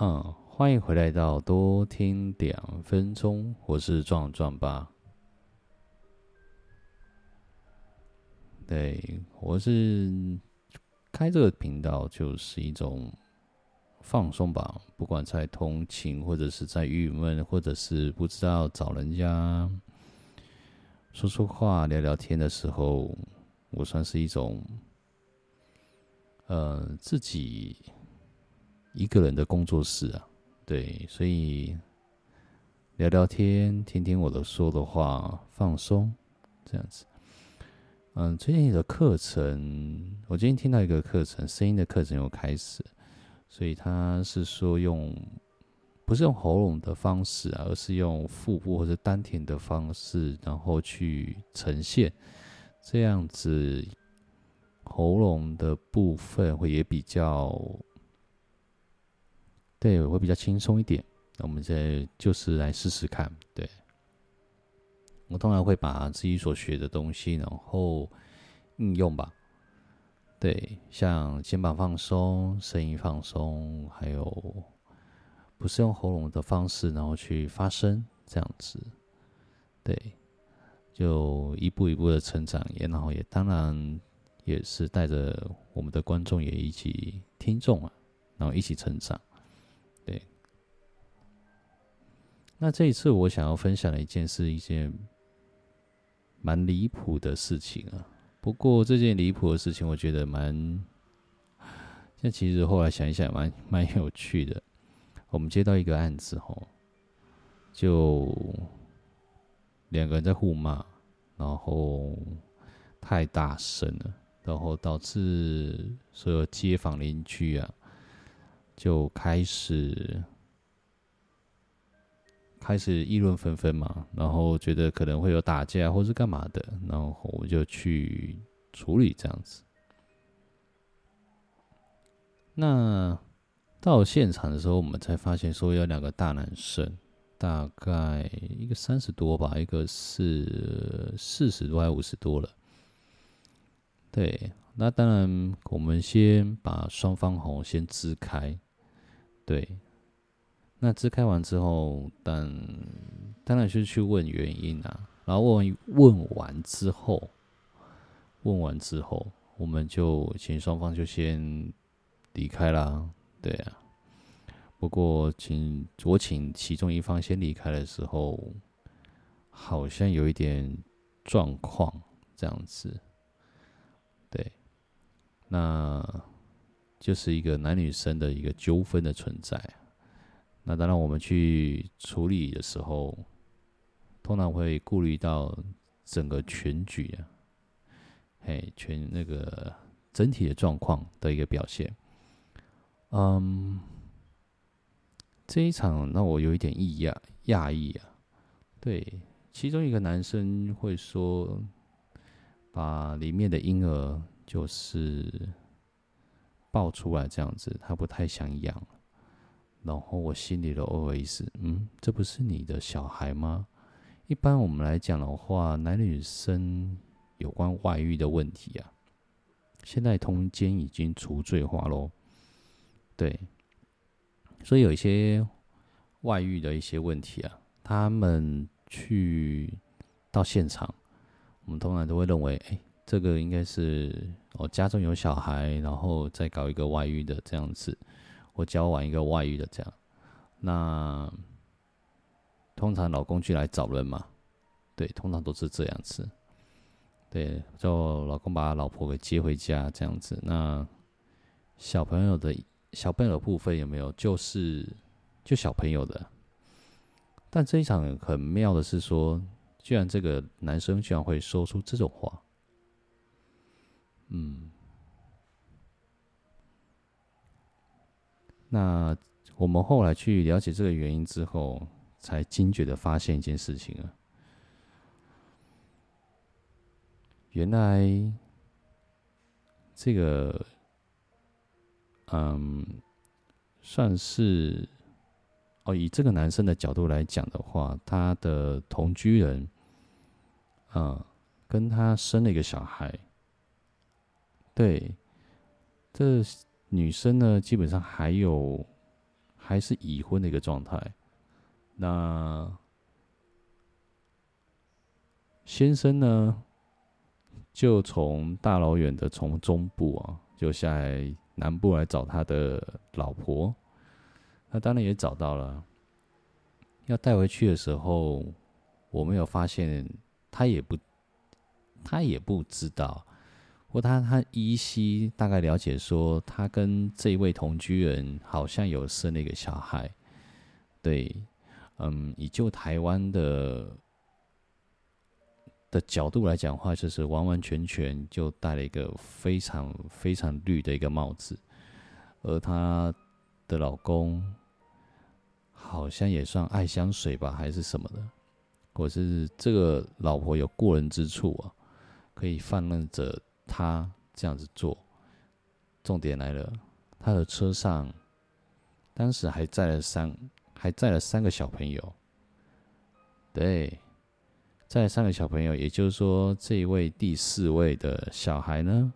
嗯，欢迎回来到多听两分钟，我是壮壮吧。对，我是开这个频道就是一种放松吧，不管在通勤，或者是在郁闷，或者是不知道找人家说说话、聊聊天的时候，我算是一种呃自己。一个人的工作室啊，对，所以聊聊天，听听我的说的话，放松，这样子。嗯，最近的课程，我今天听到一个课程，声音的课程又开始，所以他是说用，不是用喉咙的方式啊，而是用腹部或者丹田的方式，然后去呈现，这样子喉咙的部分会也比较。对，会比较轻松一点。那我们再就是来试试看。对，我通常会把自己所学的东西，然后应用吧。对，像肩膀放松、声音放松，还有不是用喉咙的方式，然后去发声，这样子。对，就一步一步的成长，也然后也当然也是带着我们的观众也一起听众啊，然后一起成长。那这一次我想要分享的一件事，一件蛮离谱的事情啊。不过这件离谱的事情，我觉得蛮……那其实后来想一想，蛮蛮有趣的。我们接到一个案子，吼，就两个人在互骂，然后太大声了，然后导致所有街坊邻居啊，就开始。开始议论纷纷嘛，然后觉得可能会有打架或是干嘛的，然后我就去处理这样子。那到现场的时候，我们才发现说有两个大男生，大概一个三十多吧，一个是四十多还五十多了。对，那当然我们先把双方红先支开，对。那支开完之后，但当然是去问原因啊。然后问问完之后，问完之后，我们就请双方就先离开啦。对啊。不过请我请其中一方先离开的时候，好像有一点状况这样子。对，那就是一个男女生的一个纠纷的存在。那当然，我们去处理的时候，通常会顾虑到整个全局啊，嘿，全那个整体的状况的一个表现。嗯，这一场让我有一点异样讶异啊。对，其中一个男生会说，把里面的婴儿就是抱出来这样子，他不太想养。然后我心里的 OS，嗯，这不是你的小孩吗？一般我们来讲的话，男女生有关外遇的问题啊，现在通奸已经除罪化喽。对，所以有一些外遇的一些问题啊，他们去到现场，我们通常都会认为，哎，这个应该是哦家中有小孩，然后再搞一个外遇的这样子。我交往一个外遇的这样，那通常老公就来找人嘛，对，通常都是这样子，对，就老公把老婆给接回家这样子。那小朋友的小朋友的部分有没有？就是就小朋友的，但这一场很妙的是说，居然这个男生居然会说出这种话，嗯。那我们后来去了解这个原因之后，才惊觉的发现一件事情啊，原来这个，嗯，算是哦，以这个男生的角度来讲的话，他的同居人，嗯，跟他生了一个小孩，对，这。女生呢，基本上还有还是已婚的一个状态。那先生呢，就从大老远的从中部啊，就下来南部来找他的老婆。那当然也找到了。要带回去的时候，我没有发现，他也不，他也不知道。或他他依稀大概了解说，他跟这位同居人好像有生了一个小孩。对，嗯，以就台湾的的角度来讲话，就是完完全全就戴了一个非常非常绿的一个帽子，而他的老公好像也算爱香水吧，还是什么的，或者是这个老婆有过人之处啊，可以放任着他这样子做。重点来了，他的车上当时还载了三，还载了三个小朋友，对。在三个小朋友，也就是说，这一位第四位的小孩呢，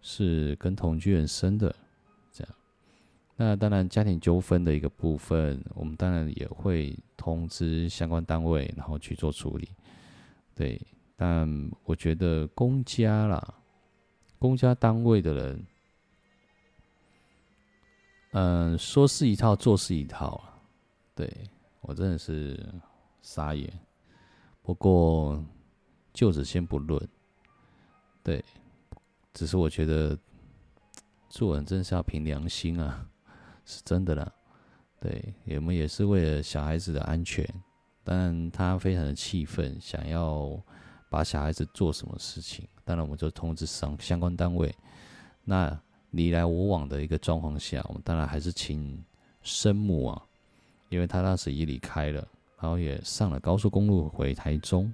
是跟同居人生的，这样。那当然，家庭纠纷的一个部分，我们当然也会通知相关单位，然后去做处理。对，但我觉得公家啦，公家单位的人，嗯，说是一套，做是一套啊。对，我真的是傻眼。不过，就此先不论。对，只是我觉得做人真是要凭良心啊，是真的啦。对，我们也是为了小孩子的安全，但他非常的气愤，想要把小孩子做什么事情，当然我们就通知相相关单位。那你来我往的一个状况下，我们当然还是请生母啊，因为他当时已离开了。然后也上了高速公路回台中，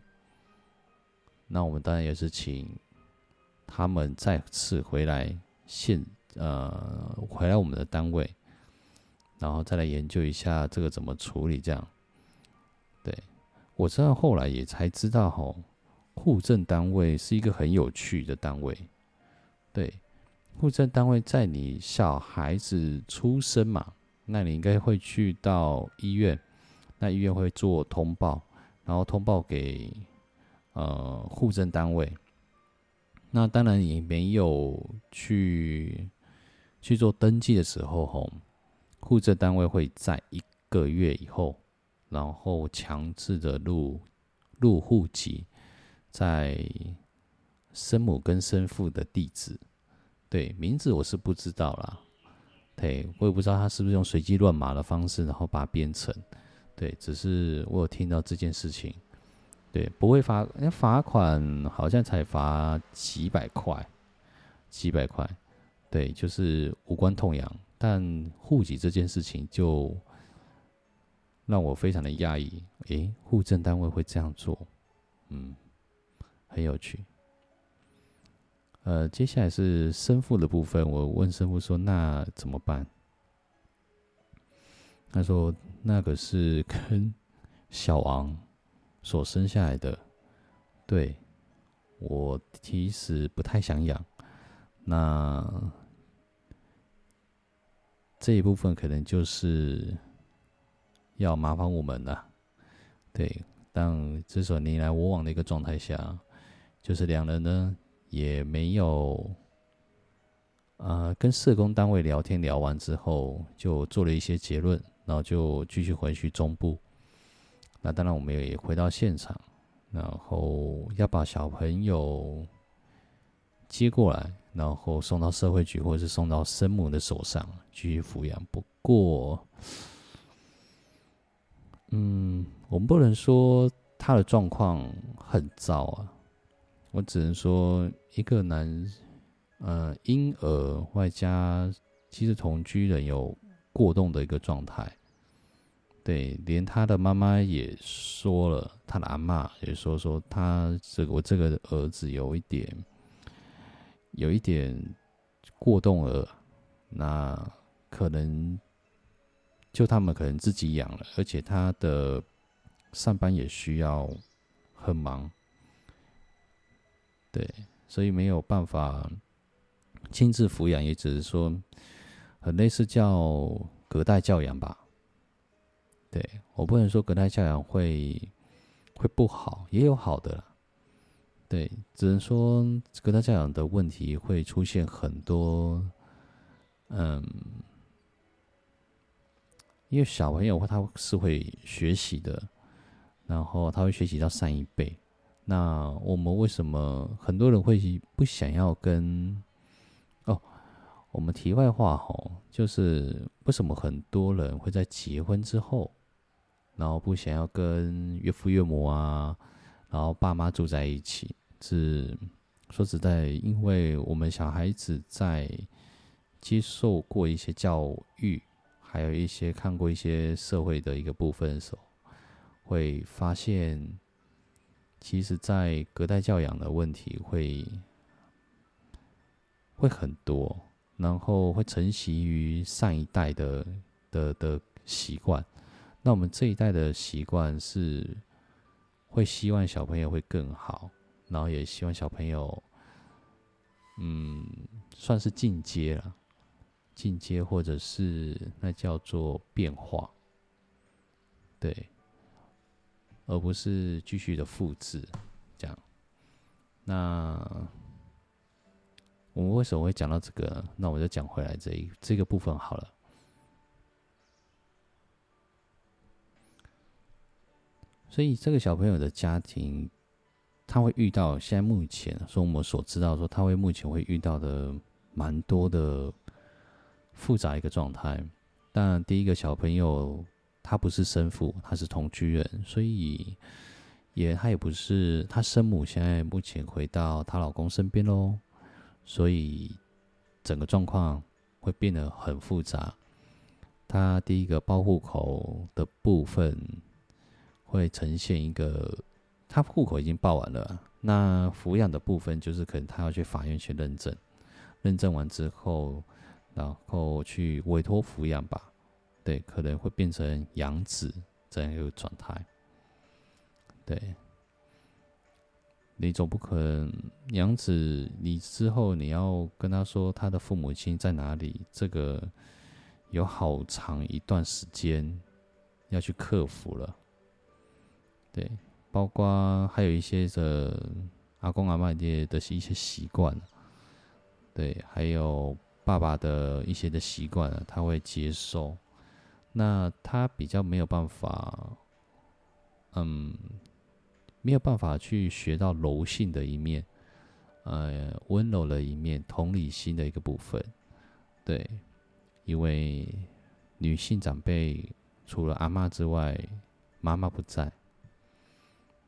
那我们当然也是请他们再次回来现呃回来我们的单位，然后再来研究一下这个怎么处理。这样，对，我知道后来也才知道吼，户政单位是一个很有趣的单位。对，户政单位在你小孩子出生嘛，那你应该会去到医院。那医院会做通报，然后通报给呃户政单位。那当然也没有去去做登记的时候，吼，户政单位会在一个月以后，然后强制的入入户籍，在生母跟生父的地址。对，名字我是不知道啦，对，我也不知道他是不是用随机乱码的方式，然后把它编成。对，只是我有听到这件事情，对，不会罚，罚款好像才罚几百块，几百块，对，就是无关痛痒。但户籍这件事情就让我非常的讶异，诶，户政单位会这样做，嗯，很有趣。呃，接下来是生父的部分，我问生父说：“那怎么办？”他说：“那个是跟小王所生下来的，对，我其实不太想养。那这一部分可能就是要麻烦我们了。对，当这时候你来我往的一个状态下，就是两人呢也没有。”呃，跟社工单位聊天聊完之后，就做了一些结论，然后就继续回去中部。那当然，我们也回到现场，然后要把小朋友接过来，然后送到社会局，或者是送到生母的手上继续抚养。不过，嗯，我们不能说他的状况很糟啊，我只能说一个男。呃，婴儿外加其实同居人有过动的一个状态，对，连他的妈妈也说了，他的阿嬷也说说他这个我这个儿子有一点，有一点过动儿，那可能就他们可能自己养了，而且他的上班也需要很忙，对，所以没有办法。亲自抚养，也只是说，很类似叫隔代教养吧。对，我不能说隔代教养会会不好，也有好的啦。对，只能说隔代教养的问题会出现很多，嗯，因为小朋友他是会学习的，然后他会学习到善一辈。那我们为什么很多人会不想要跟？哦，我们题外话吼，就是为什么很多人会在结婚之后，然后不想要跟岳父岳母啊，然后爸妈住在一起？是说实在，因为我们小孩子在接受过一些教育，还有一些看过一些社会的一个部分的时候，会发现。其实，在隔代教养的问题会会很多，然后会承袭于上一代的的的习惯。那我们这一代的习惯是会希望小朋友会更好，然后也希望小朋友，嗯，算是进阶了，进阶或者是那叫做变化，对。而不是继续的复制，这样。那我们为什么会讲到这个？那我就讲回来这一这个部分好了。所以这个小朋友的家庭，他会遇到现在目前说我们所知道说他会目前会遇到的蛮多的复杂一个状态。但第一个小朋友。他不是生父，他是同居人，所以也他也不是他生母。现在目前回到她老公身边喽，所以整个状况会变得很复杂。他第一个报户口的部分会呈现一个，他户口已经报完了，那抚养的部分就是可能他要去法院去认证，认证完之后，然后去委托抚养吧。对，可能会变成养子这样一个状态。对，你总不可能养子，你之后你要跟他说他的父母亲在哪里，这个有好长一段时间要去克服了。对，包括还有一些的阿公阿嬷的的一些习惯，对，还有爸爸的一些的习惯，他会接受。那他比较没有办法，嗯，没有办法去学到柔性的一面，呃，温柔的一面，同理心的一个部分，对，因为女性长辈除了阿嬷之外，妈妈不在，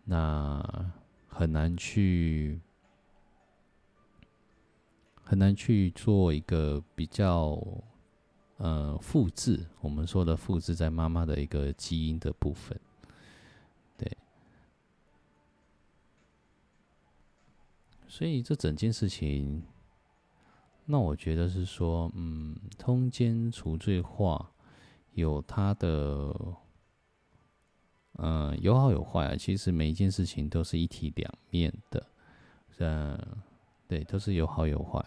那很难去，很难去做一个比较。呃，复制我们说的复制在妈妈的一个基因的部分，对。所以这整件事情，那我觉得是说，嗯，通奸除罪化有它的，嗯、有好有坏啊。其实每一件事情都是一体两面的，嗯，对，都是有好有坏。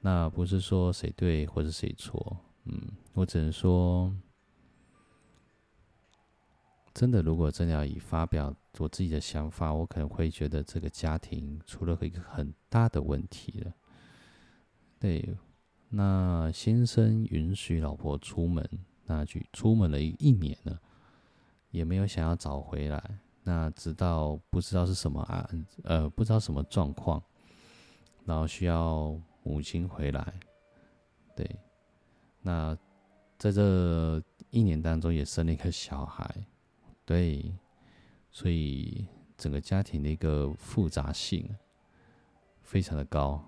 那不是说谁对或者谁错。嗯，我只能说，真的，如果真的要以发表我自己的想法，我可能会觉得这个家庭出了一个很大的问题了。对，那先生允许老婆出门，那去出门了一一年了，也没有想要找回来。那直到不知道是什么案，呃，不知道什么状况，然后需要母亲回来，对。那在这一年当中，也生了一个小孩，对，所以整个家庭的一个复杂性非常的高。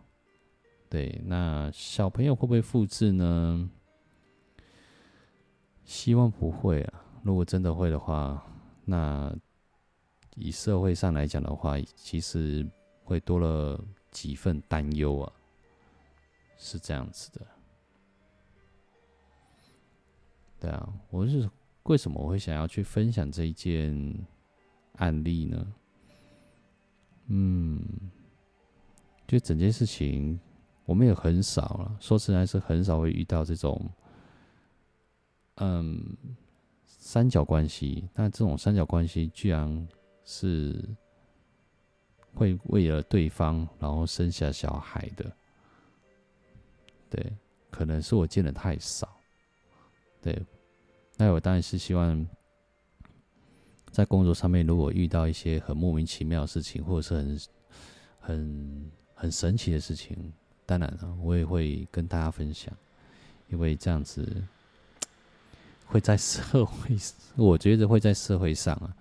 对，那小朋友会不会复制呢？希望不会啊。如果真的会的话，那以社会上来讲的话，其实会多了几份担忧啊，是这样子的。对啊，我是为什么我会想要去分享这一件案例呢？嗯，就整件事情，我们也很少了。说实在，是很少会遇到这种，嗯，三角关系，那这种三角关系居然是会为了对方然后生下小孩的，对，可能是我见的太少，对，那我当然是希望在工作上面，如果遇到一些很莫名其妙的事情，或者是很很很神奇的事情，当然了，我也会跟大家分享，因为这样子。会在社会，我觉得会在社会上啊，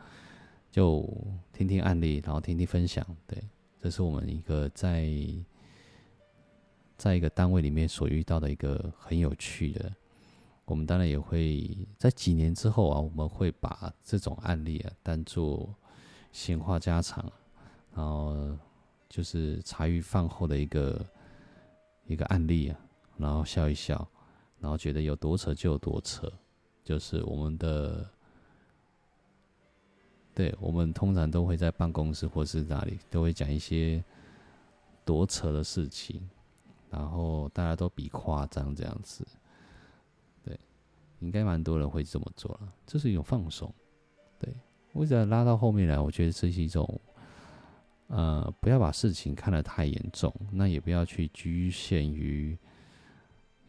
就听听案例，然后听听分享。对，这是我们一个在在一个单位里面所遇到的一个很有趣的。我们当然也会在几年之后啊，我们会把这种案例啊当做闲话家常，然后就是茶余饭后的一个一个案例啊，然后笑一笑，然后觉得有多扯就有多扯。就是我们的，对，我们通常都会在办公室或是哪里都会讲一些多扯的事情，然后大家都比夸张这样子，应该蛮多人会这么做了，这是一种放松，对，我只要拉到后面来，我觉得这是一种，呃，不要把事情看得太严重，那也不要去局限于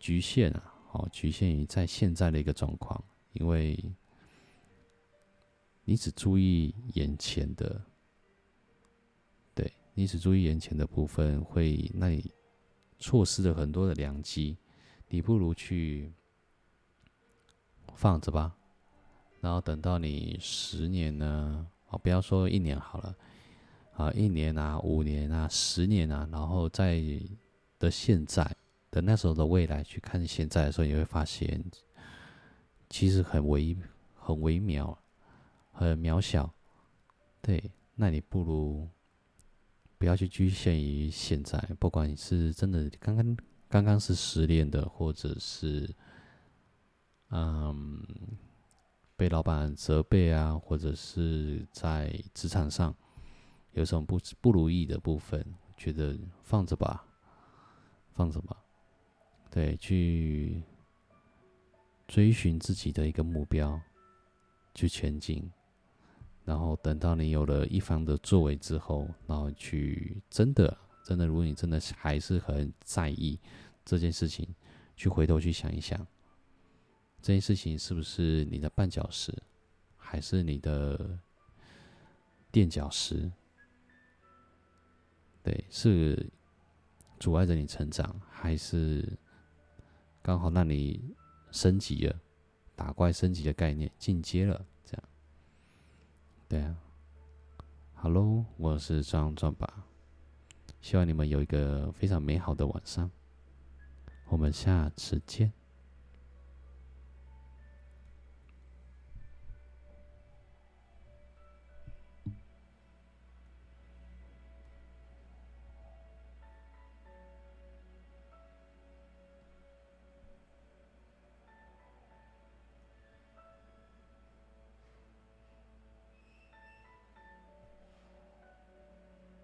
局限啊。哦，局限于在现在的一个状况，因为你只注意眼前的，对，你只注意眼前的部分，会那你错失了很多的良机。你不如去放着吧，然后等到你十年呢，哦，不要说一年好了，啊，一年啊，五年啊，十年啊，然后在的现在。等那时候的未来去看现在的时候，你会发现，其实很微、很微妙、很渺小。对，那你不如不要去局限于现在，不管你是真的刚刚刚刚是失恋的，或者是嗯被老板责备啊，或者是在职场上有什么不不如意的部分，觉得放着吧，放着吧。对，去追寻自己的一个目标，去前进，然后等到你有了一番的作为之后，然后去真的真的，如果你真的还是很在意这件事情，去回头去想一想，这件事情是不是你的绊脚石，还是你的垫脚石？对，是阻碍着你成长，还是？刚好让你升级了，打怪升级的概念进阶了，这样，对啊，哈喽，我是壮壮吧，希望你们有一个非常美好的晚上，我们下次见。